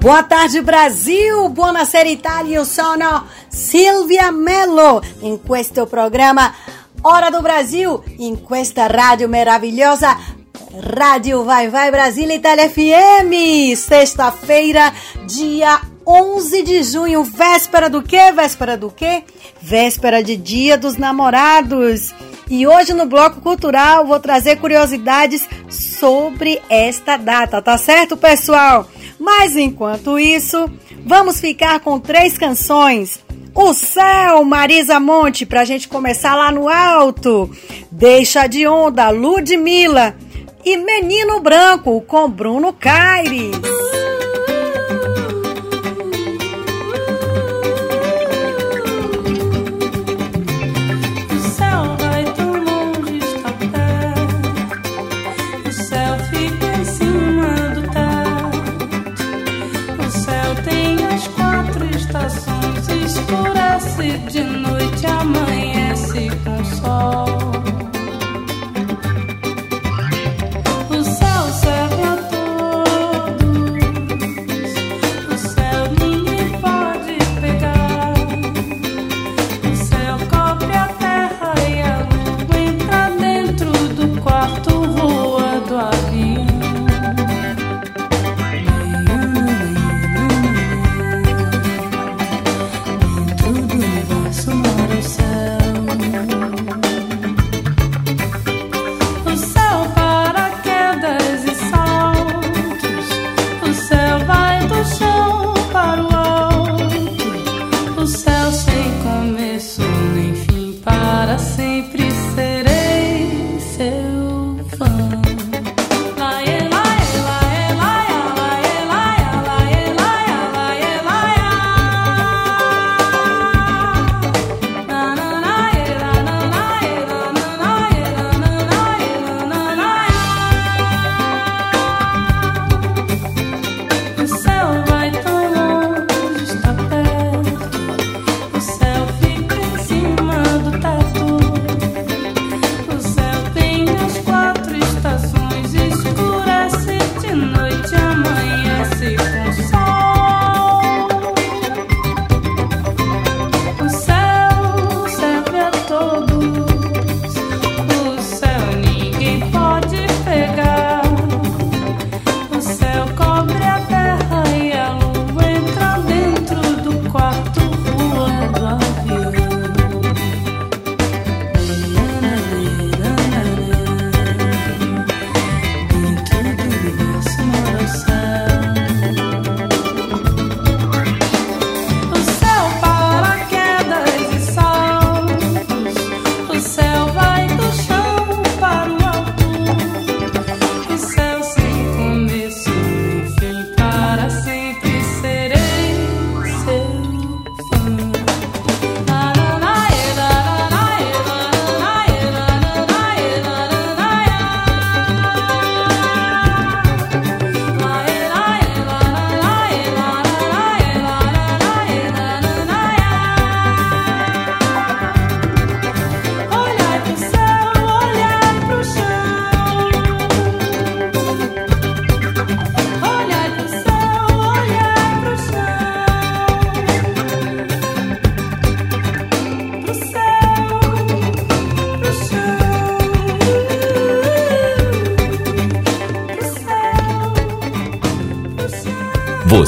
Boa tarde, Brasil! Buonasera, Itália! Eu sono Silvia Mello em questo programa Hora do Brasil, em questa rádio maravilhosa Rádio Vai Vai Brasil Itália FM. Sexta-feira, dia 11 de junho, véspera do quê? Véspera do quê? Véspera de Dia dos Namorados. E hoje no Bloco Cultural vou trazer curiosidades sobre esta data, tá certo, pessoal? Mas enquanto isso, vamos ficar com três canções. O Céu, Marisa Monte, pra gente começar lá no alto. Deixa de Onda, Ludmilla. E Menino Branco, com Bruno Caires.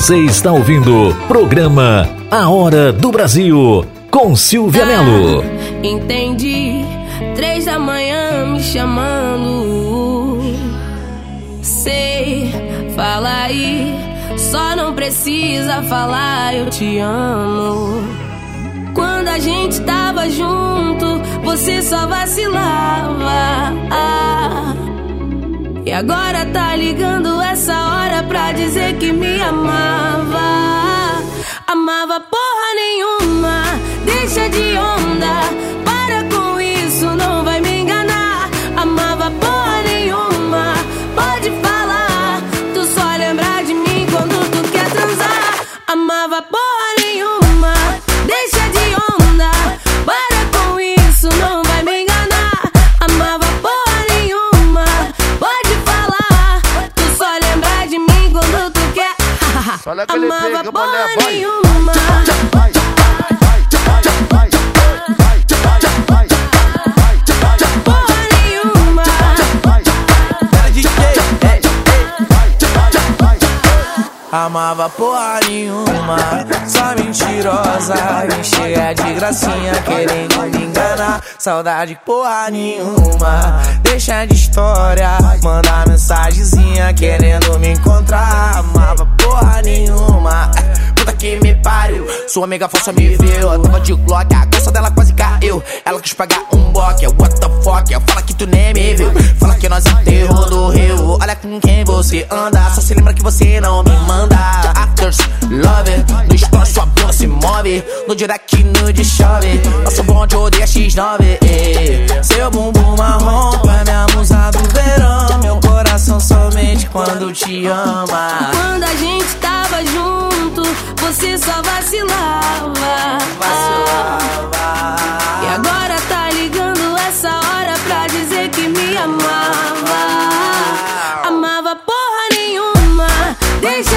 Você está ouvindo o programa A Hora do Brasil com Silvia Melo. Entendi. Três da manhã me chamando. Sei, fala aí. Só não precisa falar, eu te amo. Quando a gente tava junto, você só vacilava. E agora tá ligando essa hora pra dizer que me amava. Amava Olha aquele Amava pega, porra mulher, vai. nenhuma. Vai, Porra nenhuma. Amava porra nenhuma, só mentirosa. Me chega de gracinha, querendo me enganar. Saudade porra nenhuma, deixa de história. Manda mensagenzinha, querendo me encontrar. Nenhuma. Puta que me pariu, sua amiga falsa me viu. Eu tava de Glock, a calça dela quase caiu. Ela quis pagar um boque, what the fuck? Fala que tu nem me viu. Fala que nós enterrou do rio. Olha com quem você anda. Só se lembra que você não me manda. Afters, love, no story sua bunda se move. No direct, no de chove. Nosso bonde odeia X9. eh. Seu bumbum marrom é minha musa do verão. Meu coração somente quando te ama. Quando a gente tava junto, você só vacilava. Vacilava. E agora tá ligando essa hora pra dizer que me amava. Amava porra nenhuma, deixa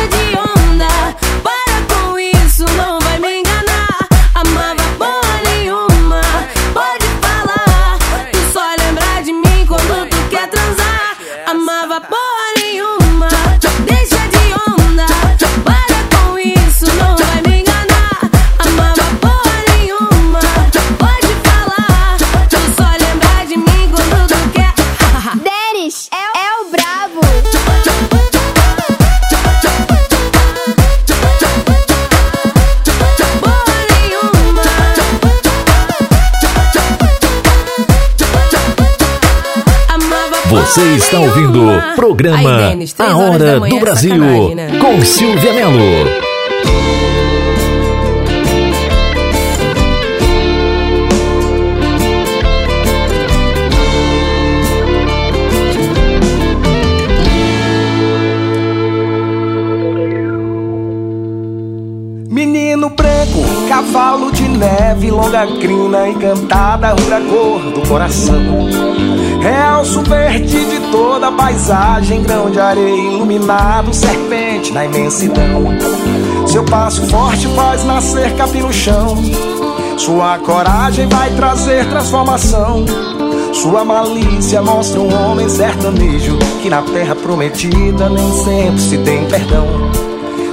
Você está ouvindo o programa Aí, Dennis, A Hora do Brasil, com Silvia Melo. De neve, longa crina encantada, rubra cor do coração. Realço verde de toda a paisagem, grão de areia iluminado, serpente na imensidão. Seu passo forte faz nascer capim no chão. Sua coragem vai trazer transformação. Sua malícia mostra um homem sertanejo que na terra prometida nem sempre se tem perdão.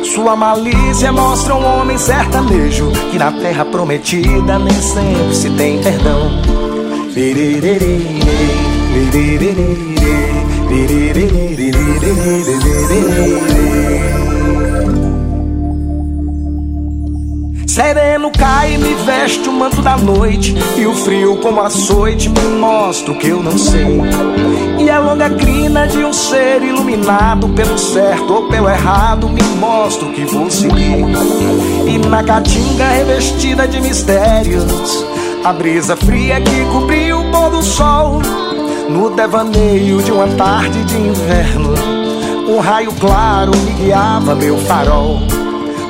Sua malícia mostra um homem sertanejo que na terra prometida nem sempre se tem perdão. Sereno cai e me veste o manto da noite E o frio como açoite me mostra o que eu não sei. E a longa crina de um ser iluminado Pelo certo ou pelo errado me mostra o que vou seguir. E na caatinga revestida de mistérios A brisa fria que cobriu o pôr do sol No devaneio de uma tarde de inverno Um raio claro me guiava meu farol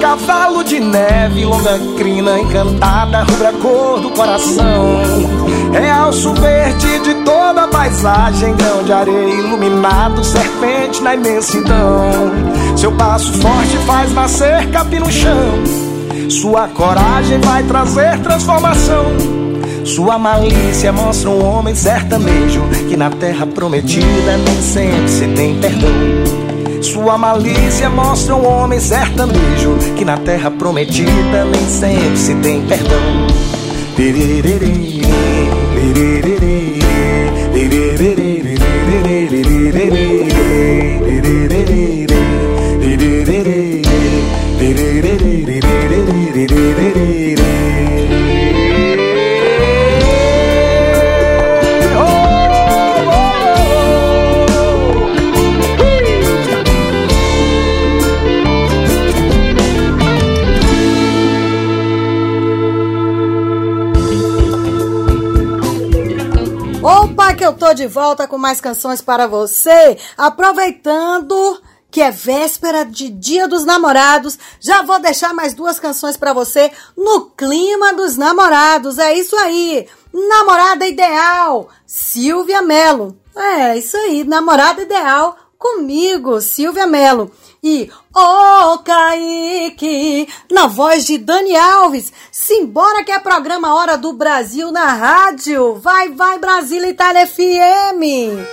cavalo de neve, longa crina encantada, rubra cor do coração. Realço verde de toda a paisagem, grão de areia iluminado, serpente na imensidão. Seu passo forte faz nascer capim no chão. Sua coragem vai trazer transformação. Sua malícia mostra um homem sertanejo que na terra prometida nem sempre se tem perdão. Sua malícia mostra um homem sertanejo que na terra prometida nem sempre se tem perdão. De volta com mais canções para você. Aproveitando que é véspera de Dia dos Namorados, já vou deixar mais duas canções para você no clima dos namorados. É isso aí. Namorada ideal, Silvia Melo. É, isso aí, namorada ideal comigo, Silvia Melo. E Ô Kaique, na voz de Dani Alves. Simbora que é programa Hora do Brasil na rádio. Vai, vai, Brasília Itália FM.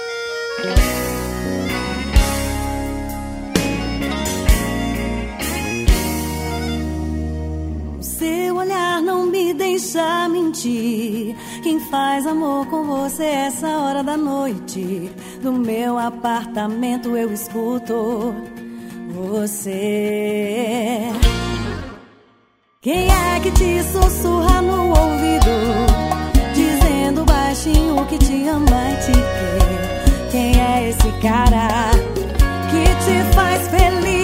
Olhar não me deixa mentir. Quem faz amor com você essa hora da noite? Do meu apartamento eu escuto você. Quem é que te sussurra no ouvido? Dizendo baixinho que te ama e te quer. Quem é esse cara que te faz feliz,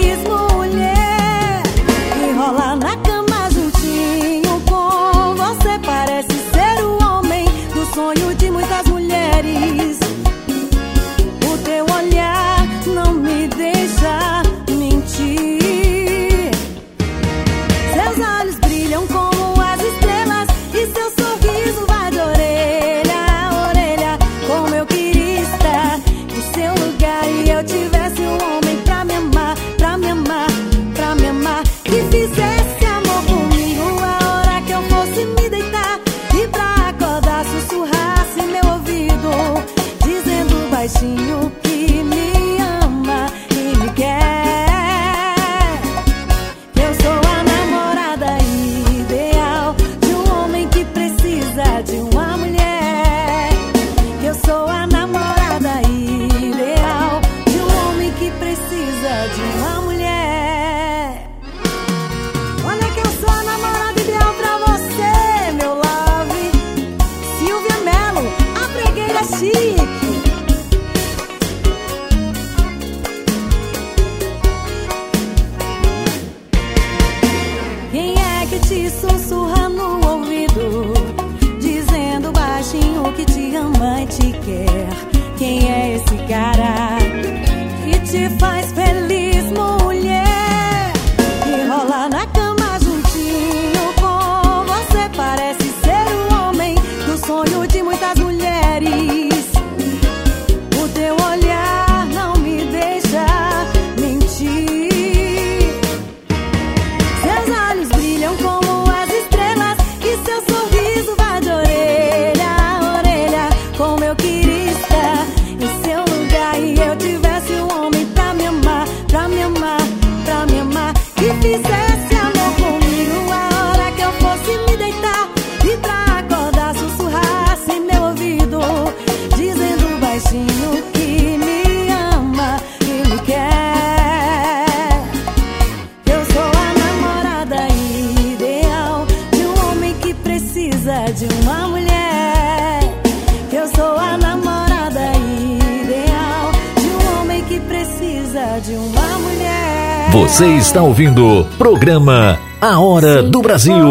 Você está ouvindo o programa A Hora do Brasil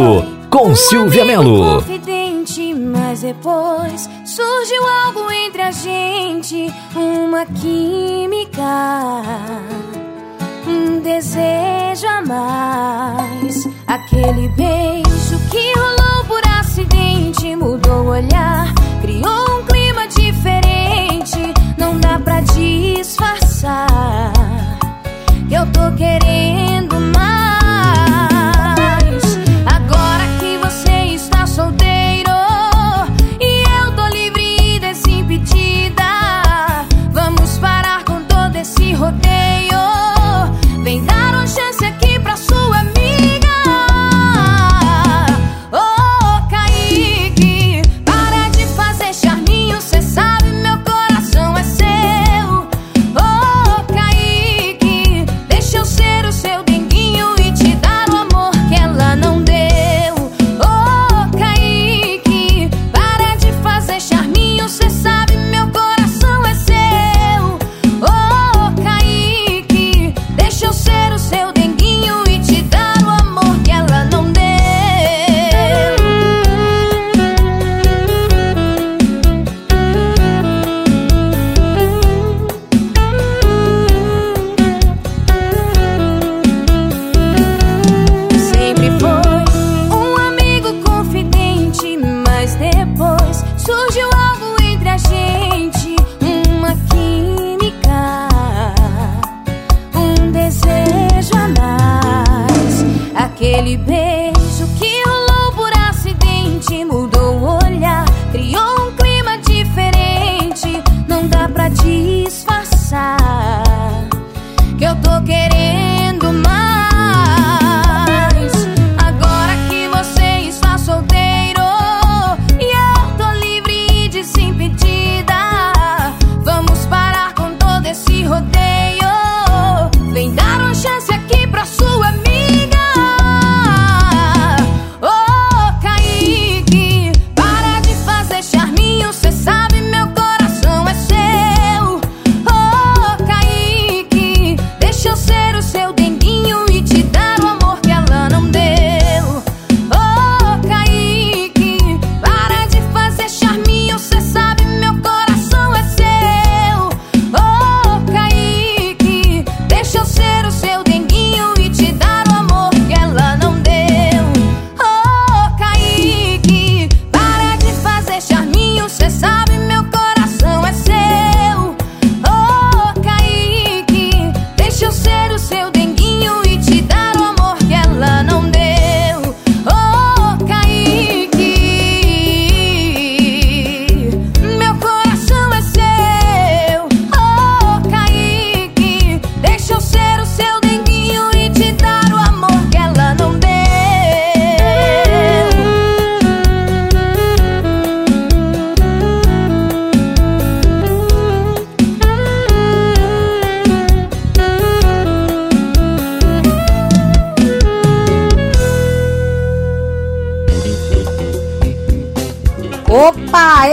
com Silvia Melo. confidente, mas depois surgiu algo entre a gente, uma química, um desejo a mais. Aquele beijo que rolou por acidente mudou o olhar, criou disfarçar. Eu Surgiu algo entre a gente, uma química, um desejo a mais. Aquele beijo.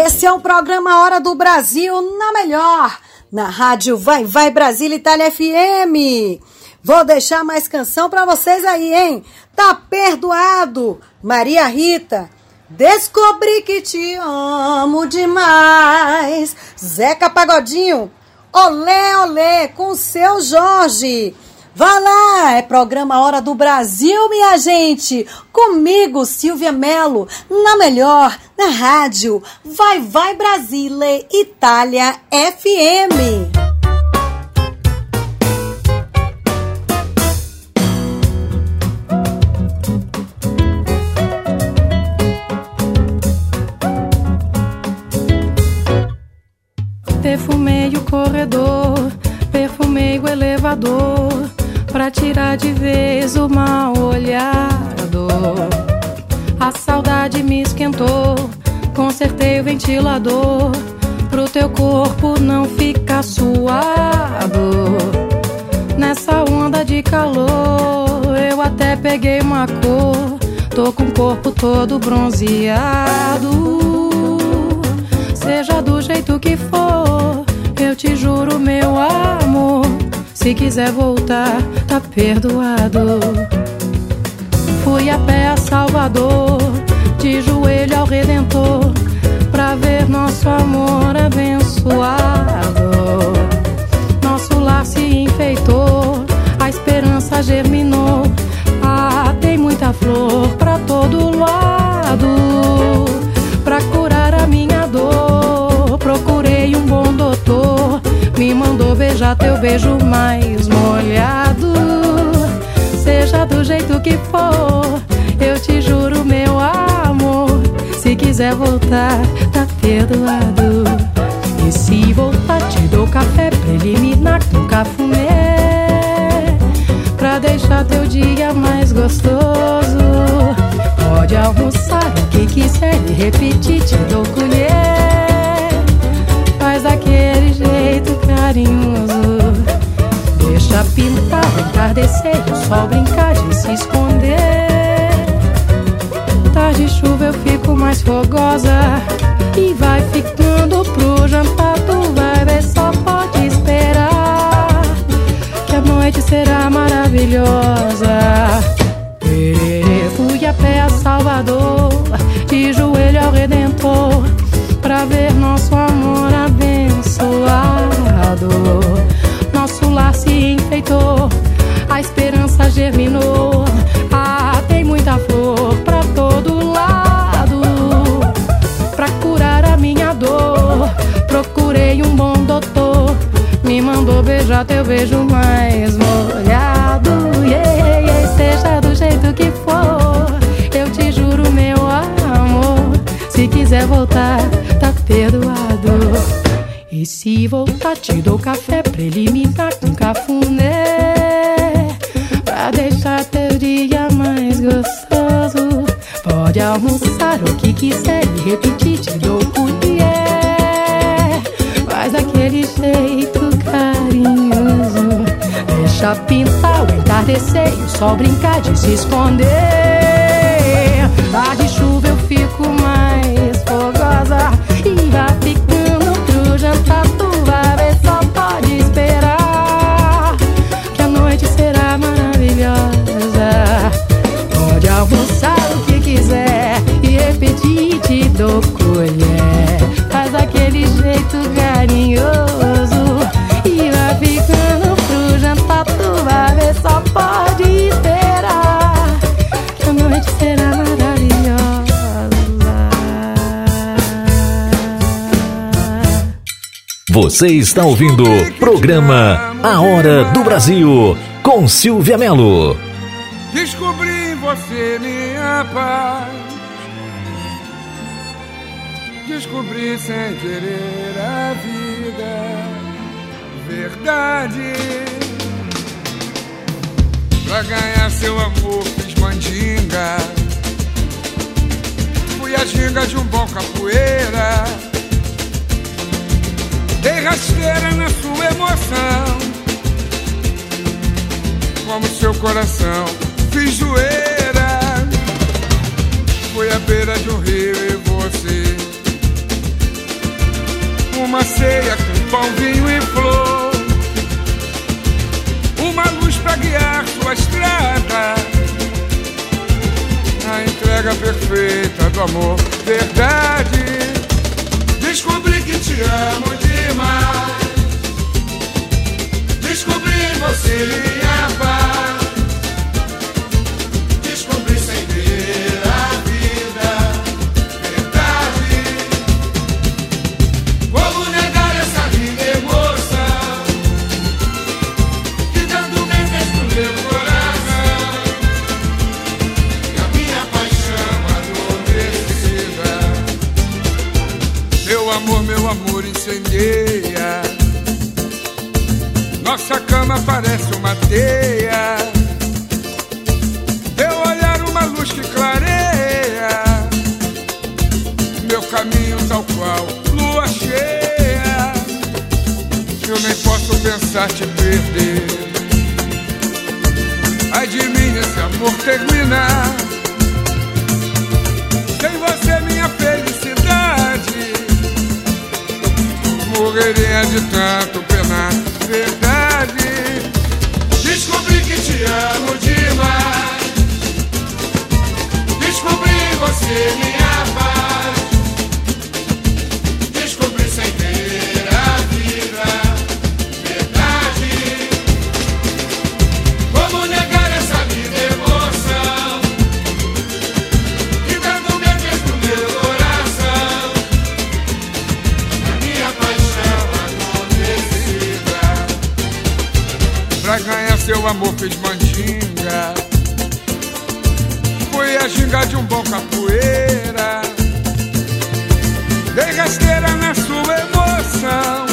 Esse é o programa Hora do Brasil na melhor, na rádio Vai Vai Brasília Itália FM. Vou deixar mais canção para vocês aí, hein? Tá perdoado, Maria Rita. Descobri que te amo demais. Zeca Pagodinho, olé, olé, com seu Jorge. Vá lá, é programa Hora do Brasil, minha gente. Comigo, Silvia Melo, na melhor, na rádio. Vai, vai, Brasília, Itália FM. Perfumei o corredor, perfumei o elevador, pra tirar de vez o mal olhado. A saudade me esquentou, consertei o ventilador, pro teu corpo não ficar suado. Nessa onda de calor, eu até peguei uma cor, tô com o corpo todo bronzeado. Seja do jeito que for, eu te juro, meu amor. Se quiser voltar, tá perdoado. Fui a pé a Salvador, de joelho ao Redentor, pra ver nosso amor abençoado. Nosso lar se enfeitou, a esperança germinou. Ah, tem muita flor pra todo lado. Mandou beijar teu beijo mais molhado. Seja do jeito que for, eu te juro, meu amor. Se quiser voltar, tá perdoado. E se voltar, te dou café preliminar com cafuné. Pra deixar teu dia mais gostoso. Pode almoçar o que quiser e repetir, te dou colher. Entardecer, o sol brincar de se esconder. Tarde chuva eu fico mais fogosa e vai ficando pro jantar. Tu vai ver, só pode esperar que a noite será maravilhosa. Tererê, Fui a pé a Salvador, de joelho ao Redentor, pra ver nosso amor abençoado. Nosso lar se enfeitou, a esperança germinou. Ah, tem muita flor pra todo lado. Pra curar a minha dor, procurei um bom doutor. Me mandou beijar teu beijo mais molhado. Yeah, yeah, seja do jeito que for, eu te juro, meu amor. Se quiser voltar, tá perdoado. E se voltar, te dou café preliminar com cafuné. Almoçar o que quiser e repetir, te dou colher. Faz daquele jeito carinhoso. Deixa pintar o entardecer e o sol brincar de se esconder. Dou colher. Faz daquele jeito carinhoso e vai ficando pro jantar. Tu vai ver, só pode esperar que a noite será maravilhosa. Você está ouvindo o programa A Hora do Brasil com Silvia Melo. Descobri em você minha paz. Descobri sem querer a vida, verdade. Pra ganhar seu amor fiz mandinga. Fui a ginga de um bom capoeira. Dei rasteira na sua emoção. Como seu coração, fiz zoeira. Fui à beira de um rio e você Uma ceia com pão, vinho e flor. Uma luz pra guiar sua estrada. A entrega perfeita do amor, verdade. Descobri que te amo demais. Descobri em você minha paz. Nossa cama parece uma teia. Teu olhar uma luz que clareia. Meu caminho tal qual lua cheia. Eu nem posso pensar te perder. Ai de mim esse amor terminar. Sem você Morreria de tanto penar. Verdade. Descobri que te amo demais. Descobri você minha seu amor fez mandinga. Foi a ginga de um bom capoeira. Dei rasteira na sua emoção.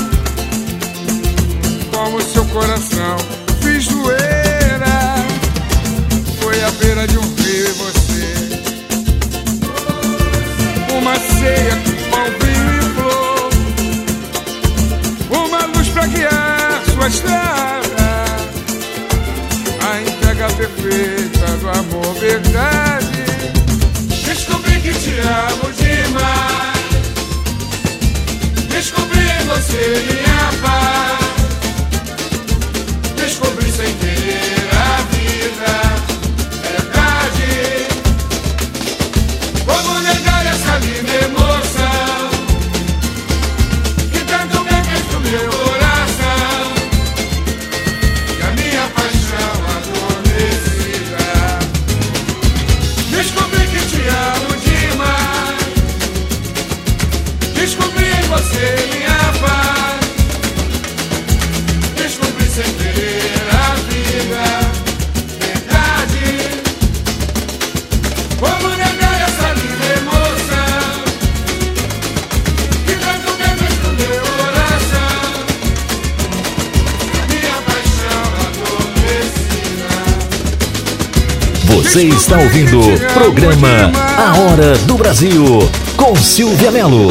Com o seu coração fiz doeira. Foi à beira de um rio e você. Uma ceia com pão, vinho e flor. Uma luz pra guiar sua estrada. Perfeita do amor, verdade. Descobri que te amo demais. Descobri você minha paz. Descobri em você minha paz. Descobri sem ter a vida, verdade. Como negar essa linda emoção que tanto me fez pro meu coração? Minha paixão adormecida. Você está ouvindo o programa A Hora do Brasil com Silvia Melo.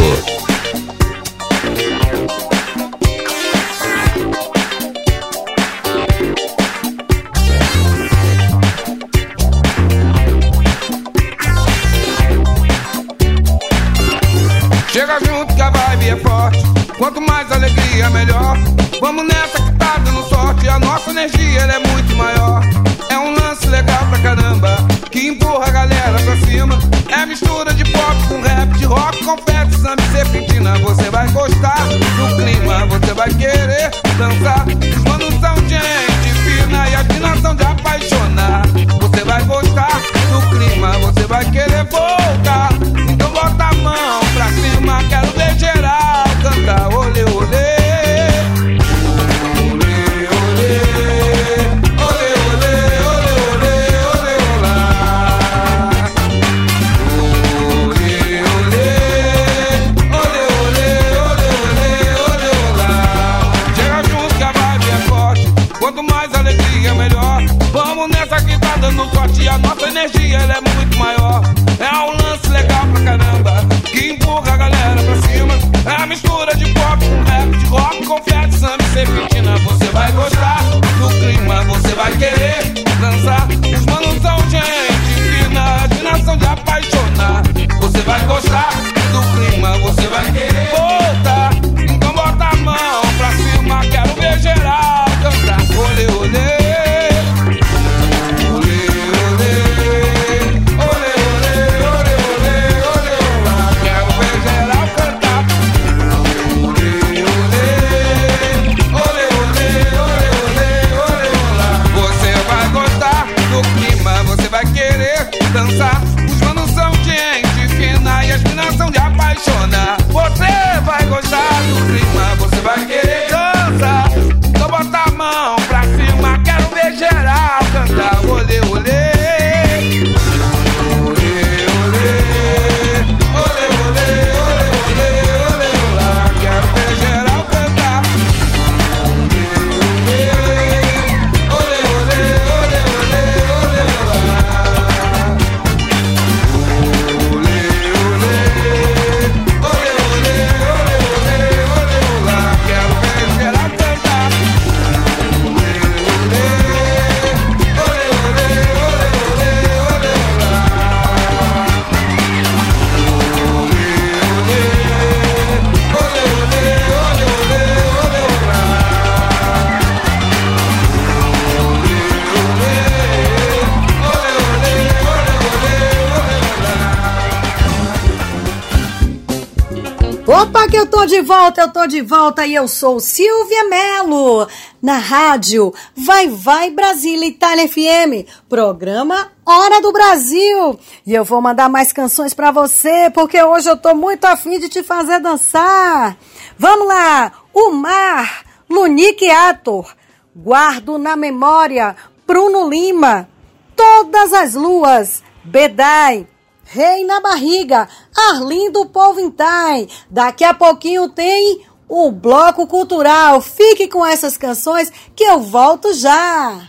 Volta, eu tô de volta e eu sou Silvia Melo, na rádio Vai Vai Brasília Itália FM, programa Hora do Brasil. E eu vou mandar mais canções pra você, porque hoje eu tô muito afim de te fazer dançar. Vamos lá, o mar, Lunique Ator, guardo na memória, Bruno Lima, todas as luas, Bedai, Rei na barriga, Arlindo Polvintai. Daqui a pouquinho tem o bloco cultural. Fique com essas canções que eu volto já.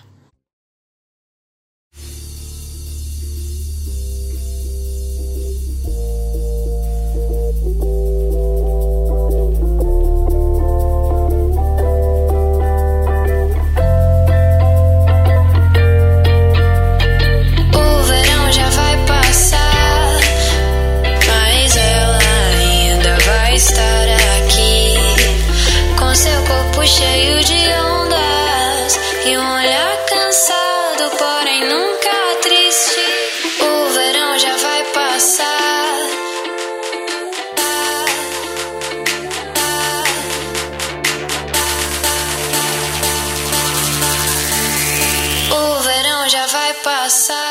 Vai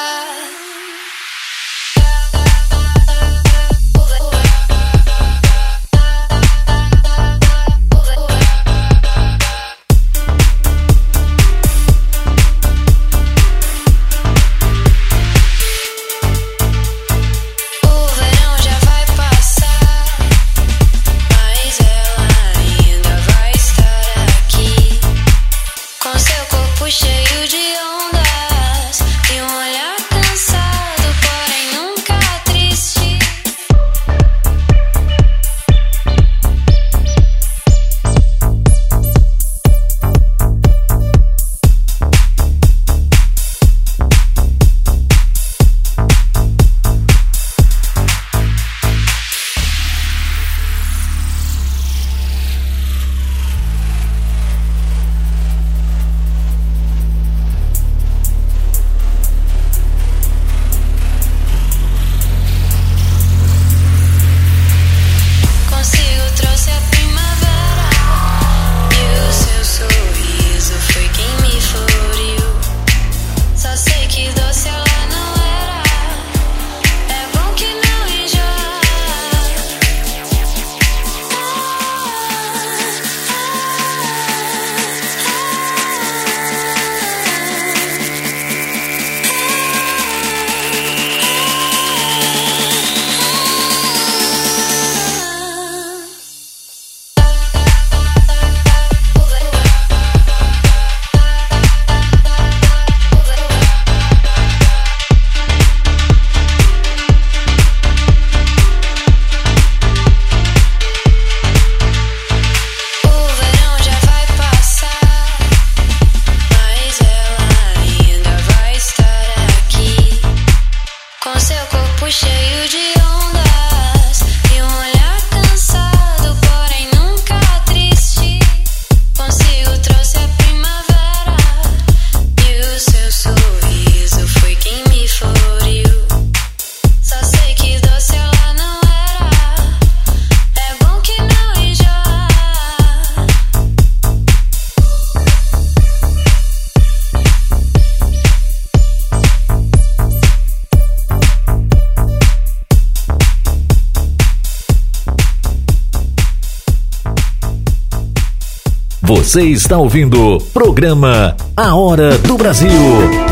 Você está ouvindo o programa A Hora do Brasil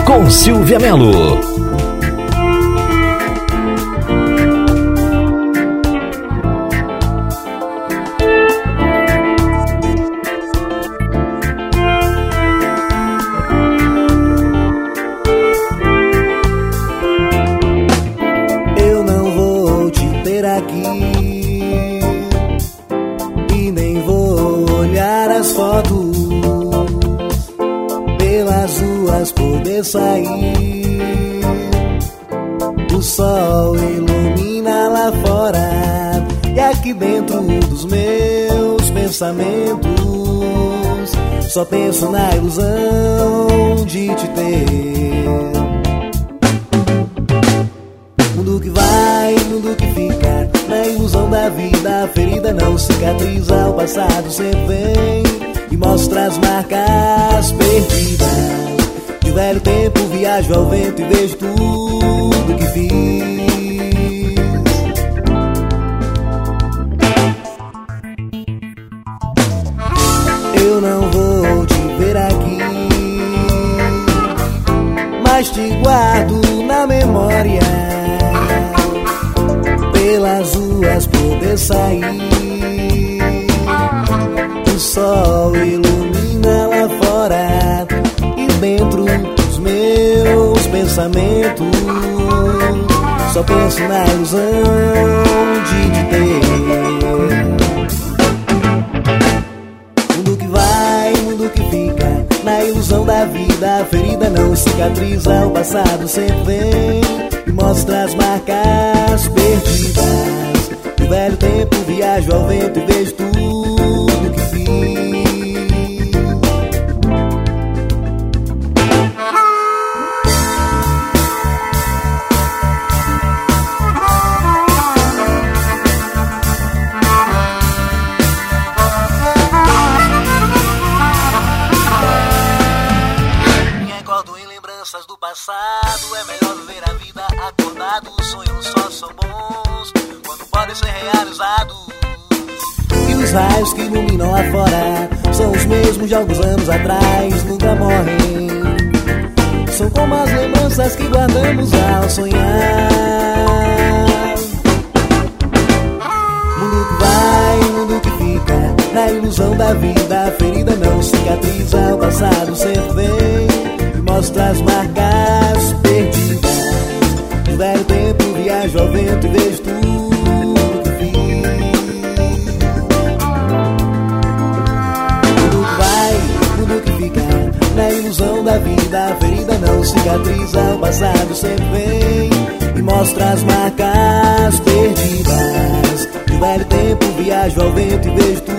com Silvia Melo. Olhar as fotos pelas ruas poder sair. O sol ilumina lá fora e aqui dentro dos meus pensamentos só penso na ilusão de te ter. Da da vida, a ferida não cicatriza, o passado sempre vem e mostra as marcas perdidas. De velho tempo viajo ao vento e vejo tudo que fiz. Só os raios que iluminam lá fora são os mesmos de alguns anos atrás. Nunca morrem. São como as lembranças que guardamos ao sonhar. Mundo que vai, mundo que fica Na ilusão da vida, a ferida não cicatriza O passado sempre vem e mostra as marcas perdidas No velho tempo viajo ao vento e vejo tudo mundo que fica Na ilusão da vida, a ferida não cicatriza O passado sempre vem e mostra as marcas perdidas. No velho tempo viajo ao vento e vejo tudo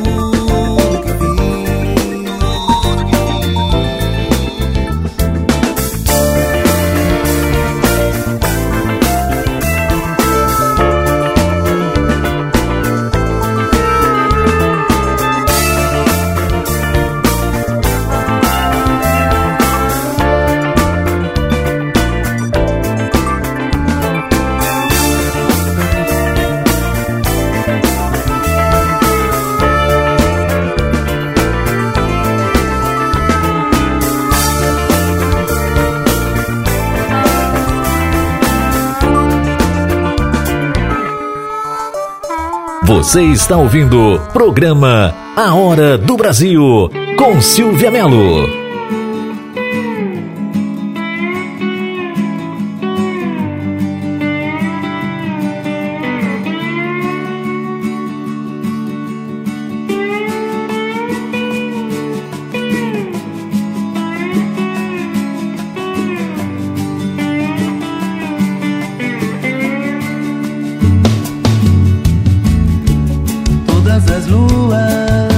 Você está ouvindo o programa A Hora do Brasil com Silvia Melo. Todas as luas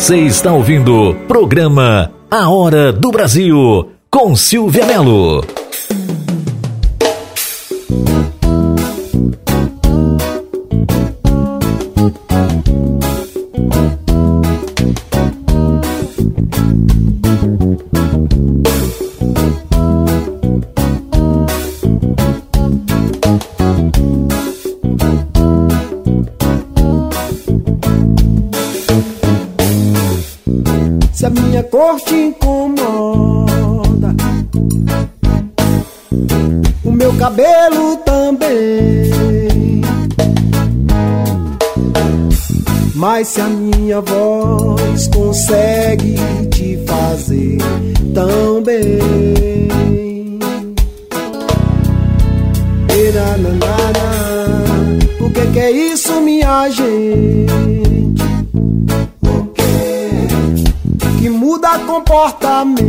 Você está ouvindo o programa A Hora do Brasil com Silvia Melo. O meu cabelo também. Mas se a minha voz consegue te fazer tão bem. E na. O que, que é isso, minha gente? que muda comportamento,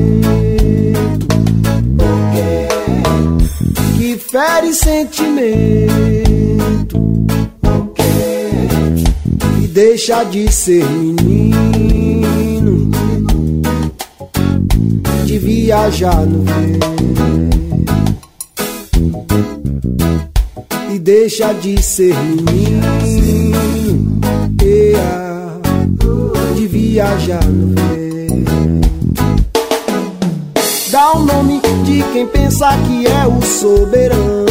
fere sentimento, que deixa de ser menino, de viajar no vento, e deixa de ser menino, de viajar no vento. Dá o nome de quem pensa que é o soberano.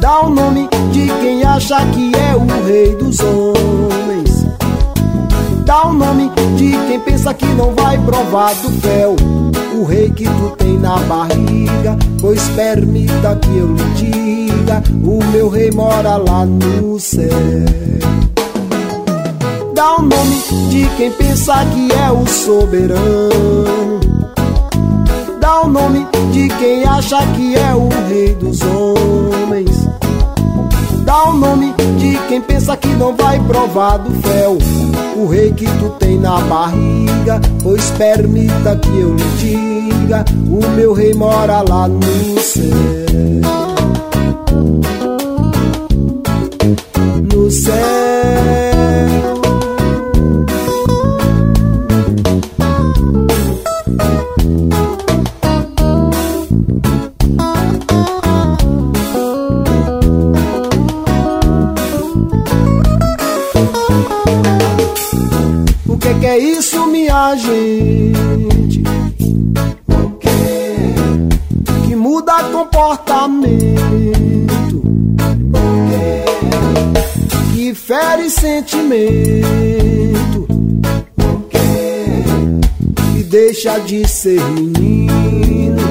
Dá o nome de quem acha que é o rei dos homens. Dá o nome de quem pensa que não vai provar do fel. O rei que tu tem na barriga. Pois permita que eu lhe diga: o meu rei mora lá no céu. Dá o nome de quem pensa que é o soberano. O nome de quem acha que é o rei dos homens. Dá o nome de quem pensa que não vai provar do fel. O rei que tu tem na barriga. Pois permita que eu lhe diga: o meu rei mora lá no céu. Gente? O que, muda comportamento? O que, fere sentimento? O que, deixa de ser menino?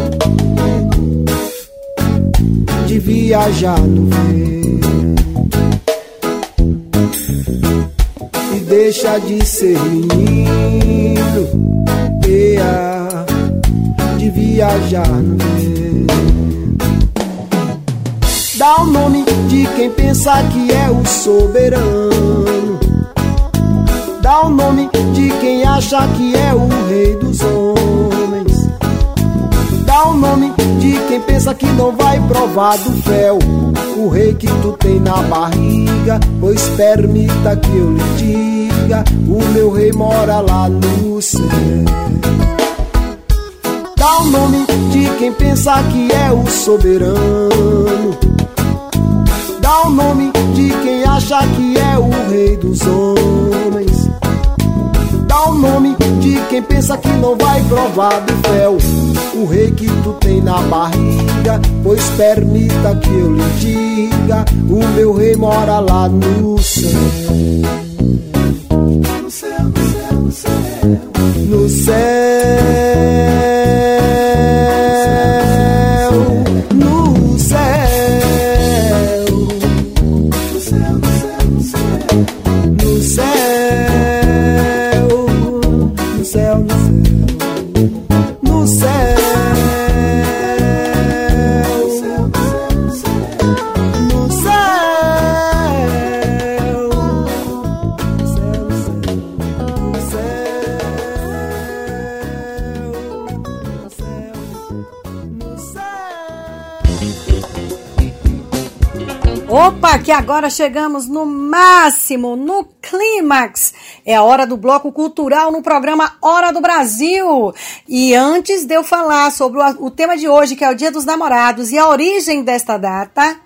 De viajar no vento. deixa de ser menino viajar no vento. Dá o nome de quem pensa que é o soberano. Dá o nome de quem acha que é o rei dos homens. Dá o nome de quem pensa que não vai provar do fel. O rei que tu tem na barriga. Pois permita que eu lhe diga: o meu rei mora lá no céu. Dá o nome de quem pensa que é o soberano. Dá o nome de quem acha que é o rei dos homens. Dá o nome de quem pensa que não vai provar do fel. O rei que tu tem na barriga. Pois permita que eu lhe diga: o meu rei mora lá no céu. No céu, no céu, no céu. No céu. Que agora chegamos no máximo, no clímax. É a hora do bloco cultural no programa Hora do Brasil. E antes de eu falar sobre o, o tema de hoje, que é o Dia dos Namorados e a origem desta data,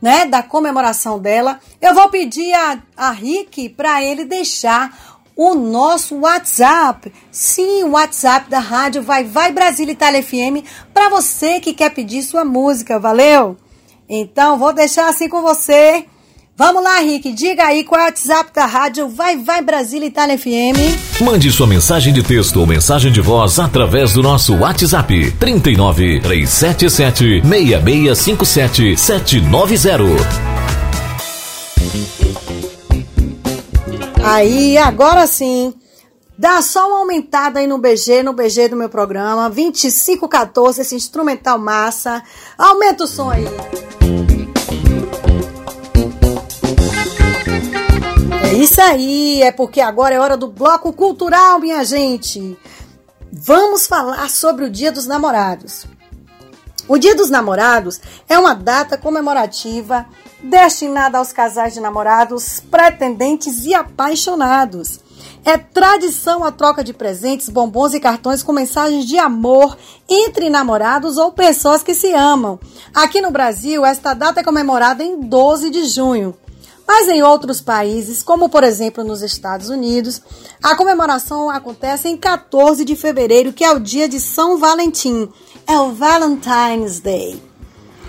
né, da comemoração dela, eu vou pedir a, a Rick para ele deixar o nosso WhatsApp. Sim, o WhatsApp da rádio Vai Vai Brasil Itália FM para você que quer pedir sua música, valeu? Então, vou deixar assim com você. Vamos lá, Rick, diga aí qual é o WhatsApp da rádio Vai Vai Brasil Itália FM. Mande sua mensagem de texto ou mensagem de voz através do nosso WhatsApp 39 377 6657 790. Aí, agora sim. Dá só uma aumentada aí no BG, no BG do meu programa. 2514, esse instrumental massa. Aumenta o som aí. É isso aí, é porque agora é hora do bloco cultural, minha gente. Vamos falar sobre o Dia dos Namorados. O Dia dos Namorados é uma data comemorativa destinada aos casais de namorados, pretendentes e apaixonados. É tradição a troca de presentes, bombons e cartões com mensagens de amor entre namorados ou pessoas que se amam. Aqui no Brasil, esta data é comemorada em 12 de junho. Mas em outros países, como por exemplo nos Estados Unidos, a comemoração acontece em 14 de fevereiro, que é o dia de São Valentim. É o Valentine's Day.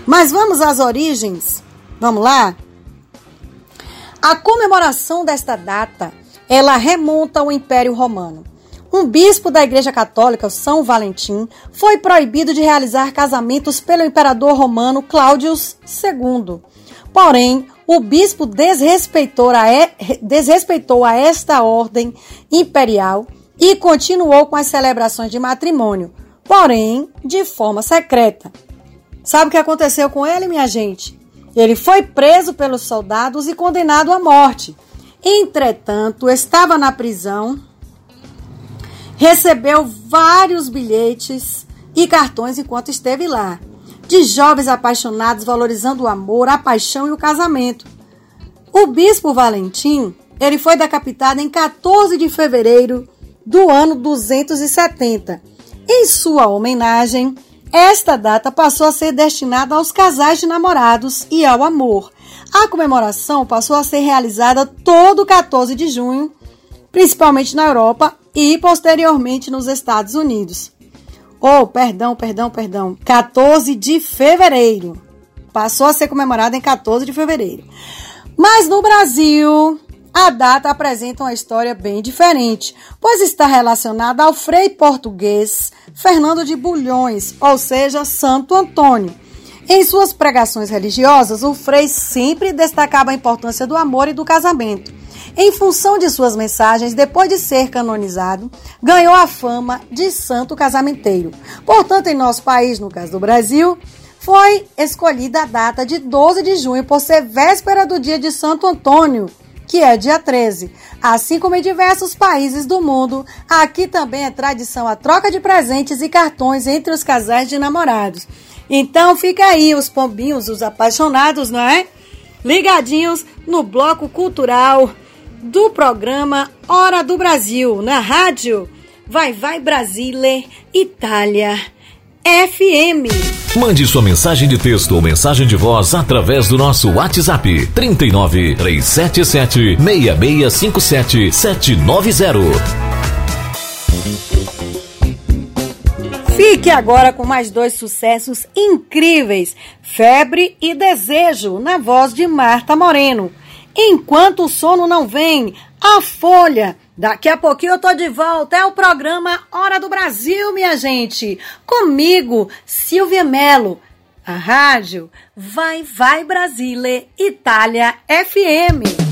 Mas vamos às origens? Vamos lá? A comemoração desta data, ela remonta ao Império Romano. Um bispo da Igreja Católica, São Valentim, foi proibido de realizar casamentos pelo imperador romano Cláudius II. Porém, o bispo desrespeitou a, desrespeitou a esta ordem imperial e continuou com as celebrações de matrimônio, porém de forma secreta. Sabe o que aconteceu com ele, minha gente? Ele foi preso pelos soldados e condenado à morte. Entretanto, estava na prisão, recebeu vários bilhetes e cartões enquanto esteve lá de jovens apaixonados valorizando o amor, a paixão e o casamento. O bispo Valentim, ele foi decapitado em 14 de fevereiro do ano 270. Em sua homenagem, esta data passou a ser destinada aos casais de namorados e ao amor. A comemoração passou a ser realizada todo 14 de junho, principalmente na Europa e posteriormente nos Estados Unidos. Oh, perdão, perdão, perdão. 14 de fevereiro. Passou a ser comemorada em 14 de fevereiro. Mas no Brasil, a data apresenta uma história bem diferente, pois está relacionada ao frei português Fernando de Bulhões, ou seja, Santo Antônio. Em suas pregações religiosas, o frei sempre destacava a importância do amor e do casamento. Em função de suas mensagens, depois de ser canonizado, ganhou a fama de santo casamenteiro. Portanto, em nosso país, no caso do Brasil, foi escolhida a data de 12 de junho por ser véspera do dia de Santo Antônio, que é dia 13. Assim como em diversos países do mundo, aqui também é tradição a troca de presentes e cartões entre os casais de namorados. Então fica aí os pombinhos, os apaixonados, não é? Ligadinhos no bloco cultural do programa Hora do Brasil, na rádio Vai Vai Brasile, Itália, FM. Mande sua mensagem de texto ou mensagem de voz através do nosso WhatsApp 39 377 6657 790. Fique agora com mais dois sucessos incríveis: Febre e Desejo, na voz de Marta Moreno. Enquanto o sono não vem, a Folha. Daqui a pouquinho eu tô de volta. É o programa Hora do Brasil, minha gente. Comigo, Silvia Mello. A rádio Vai Vai Brasile, Itália FM.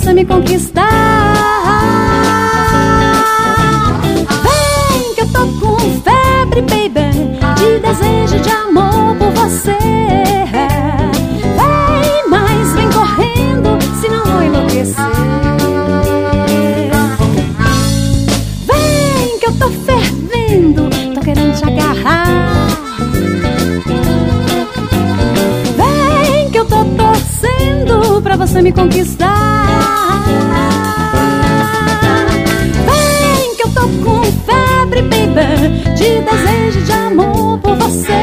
faça me conquistar. Vem que eu tô com febre, baby, de desejo de amor. me conquistar. Vem que eu tô com febre, baby, de desejo de amor por você.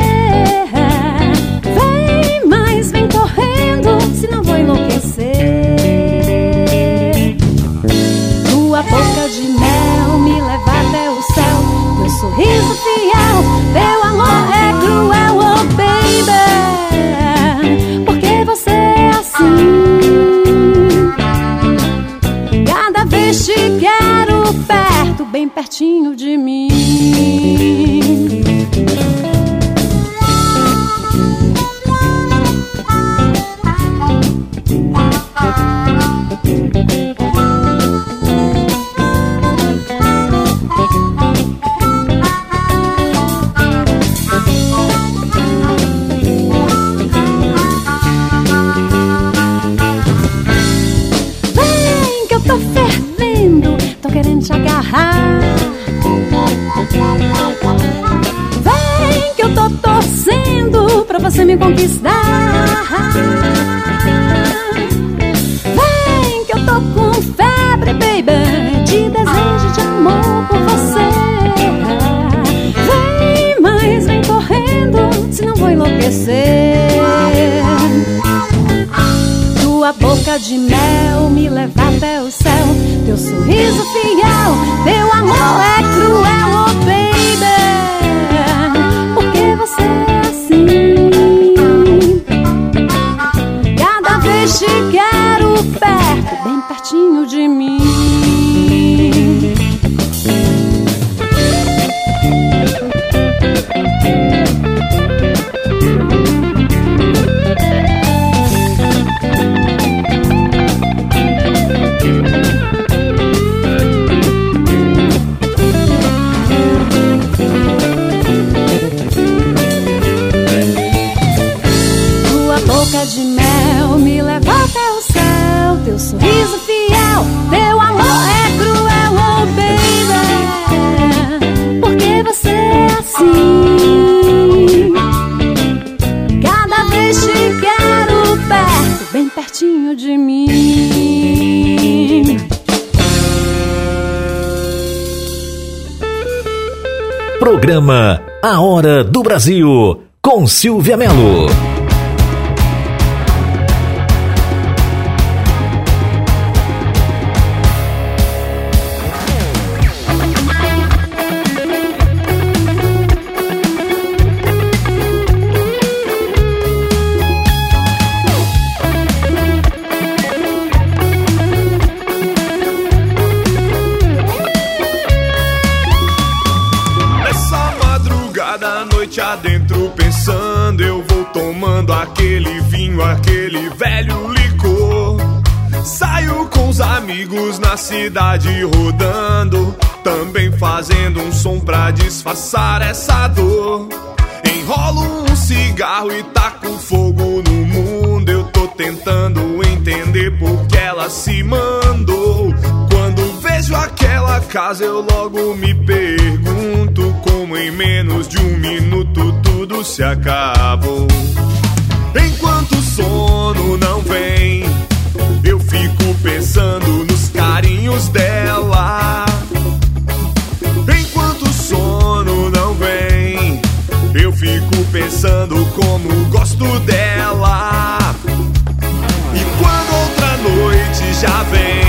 programa A Hora do Brasil, com Silvia Melo. pra disfarçar essa dor. Enrolo um cigarro e taco fogo no mundo. Eu tô tentando entender por que ela se mandou. Quando vejo aquela casa, eu logo me pergunto como em menos de um minuto tudo se acabou. Enquanto o sono não vem, eu fico pensando nos carinhos dela. pensando como gosto dela. E quando outra noite já vem.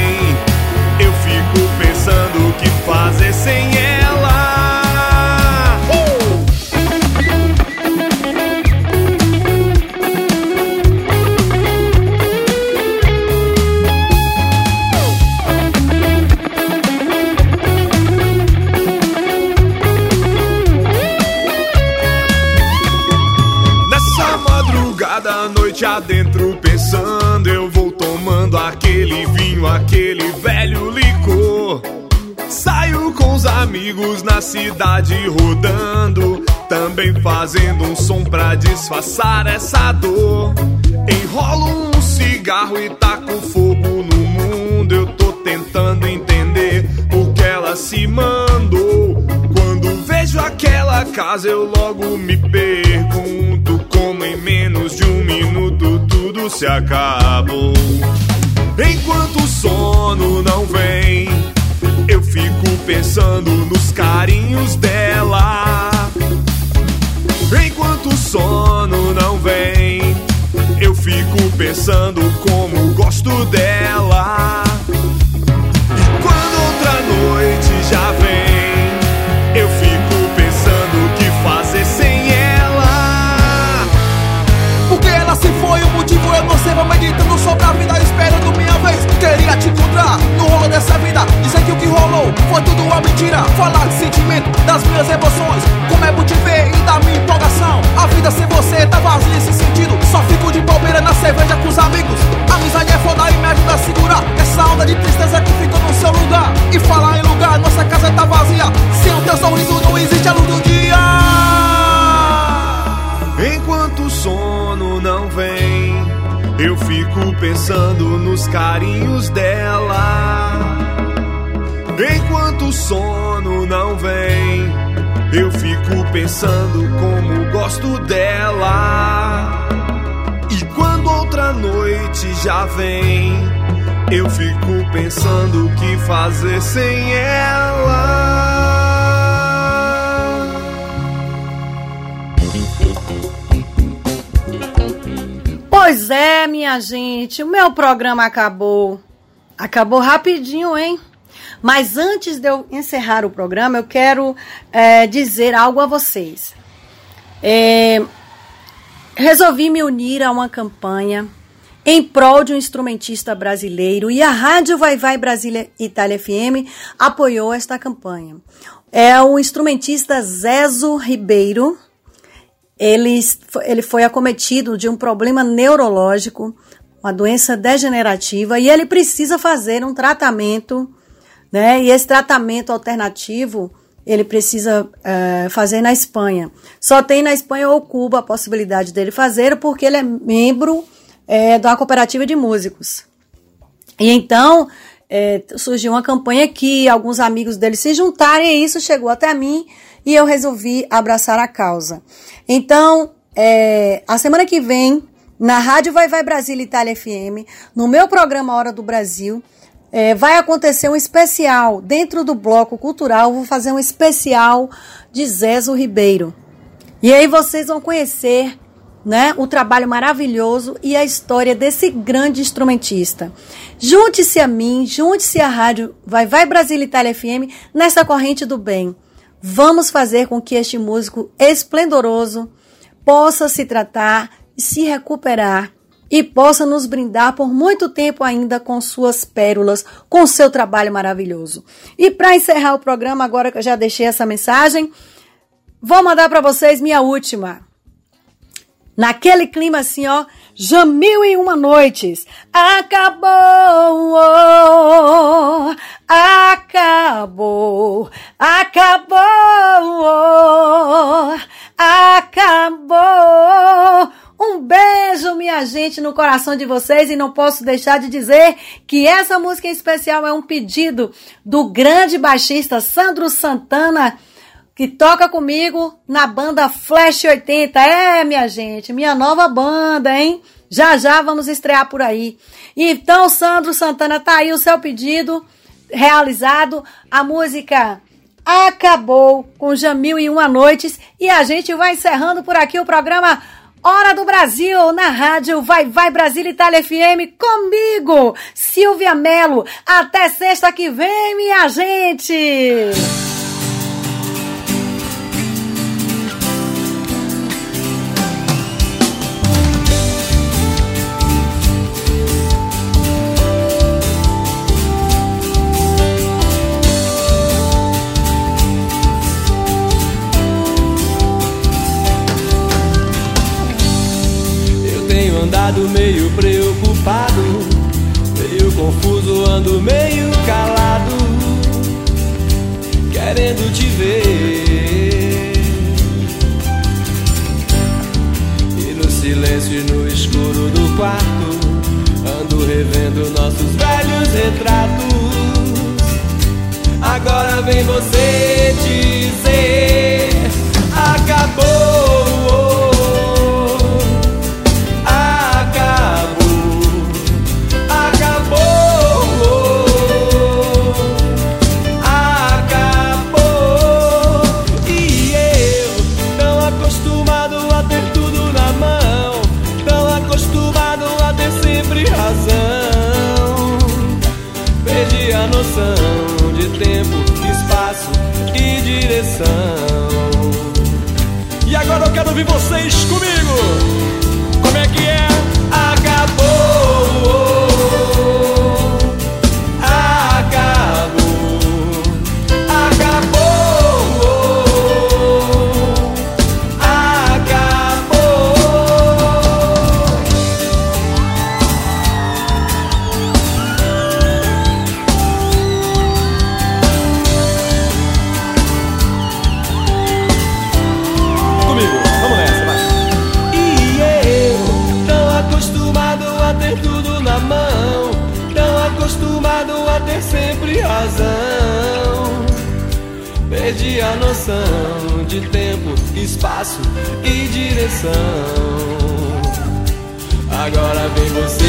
Cidade rodando, também fazendo um som pra disfarçar essa dor. Enrolo um cigarro e taco fogo no mundo, eu tô tentando entender o que ela se mandou. Quando vejo aquela casa, eu logo me pergunto como em menos de um minuto tudo se acabou. Enquanto o sono não vem, pensando nos carinhos dela. Enquanto o sono não vem, eu fico pensando como gosto dela. E quando outra noite já vem, eu fico pensando o que fazer sem ela. Porque ela se foi, o motivo eu não sei Vou meditando sobre a vida, esperando Queria te encontrar no rolo dessa vida. Dizer que o que rolou foi tudo uma mentira. Falar de sentimento, das minhas emoções. Como é bom te ver e da minha empolgação. A vida sem você tá vazia nesse sentido. Só fico de bobeira na cerveja com os amigos. Amizade é foda e me ajuda a segurar. Essa onda de tristeza que ficou no seu lugar. E falar em lugar, nossa casa tá vazia. Sem o teu sorriso não existe a luz do dia. Enquanto o sono não vem, eu fico pensando nos carinhos dela. Enquanto o sono não vem, eu fico pensando como gosto dela. E quando outra noite já vem, eu fico pensando o que fazer sem ela. Pois é, minha gente, o meu programa acabou. Acabou rapidinho, hein? Mas antes de eu encerrar o programa, eu quero é, dizer algo a vocês. É, resolvi me unir a uma campanha em prol de um instrumentista brasileiro e a Rádio Vai Vai Brasília Itália FM apoiou esta campanha. É o instrumentista Zezo Ribeiro. Ele, ele foi acometido de um problema neurológico, uma doença degenerativa, e ele precisa fazer um tratamento, né? E esse tratamento alternativo ele precisa é, fazer na Espanha. Só tem na Espanha ou Cuba a possibilidade dele fazer, porque ele é membro é, da cooperativa de músicos. E então é, surgiu uma campanha que alguns amigos dele se juntaram e isso chegou até mim e eu resolvi abraçar a causa. Então, é, a semana que vem, na Rádio Vai Vai Brasília Itália FM, no meu programa Hora do Brasil, é, vai acontecer um especial dentro do bloco cultural. Vou fazer um especial de Zezo Ribeiro. E aí vocês vão conhecer né, o trabalho maravilhoso e a história desse grande instrumentista. Junte-se a mim, junte-se à rádio Vai Vai Brasília Itália FM nessa corrente do bem. Vamos fazer com que este músico esplendoroso possa se tratar se recuperar e possa nos brindar por muito tempo ainda com suas pérolas, com seu trabalho maravilhoso. E para encerrar o programa, agora que eu já deixei essa mensagem, vou mandar para vocês minha última. Naquele clima assim, ó, já mil e uma noites. Acabou, acabou, acabou, acabou. Um beijo, minha gente, no coração de vocês e não posso deixar de dizer que essa música em especial é um pedido do grande baixista Sandro Santana, que toca comigo na banda Flash 80. É, minha gente, minha nova banda, hein? Já já vamos estrear por aí. Então, Sandro Santana, tá aí o seu pedido realizado. A música acabou com Jamil e Uma Noites e a gente vai encerrando por aqui o programa Hora do Brasil, na rádio Vai Vai Brasília Itália FM, comigo, Silvia Melo. Até sexta que vem, minha gente! Andado meio preocupado, meio confuso, ando meio calado, querendo te ver. E no silêncio e no escuro do quarto, ando revendo nossos velhos retratos. Agora vem você dizer: acabou. Ouvir vocês comigo. Espaço e direção. Agora vem você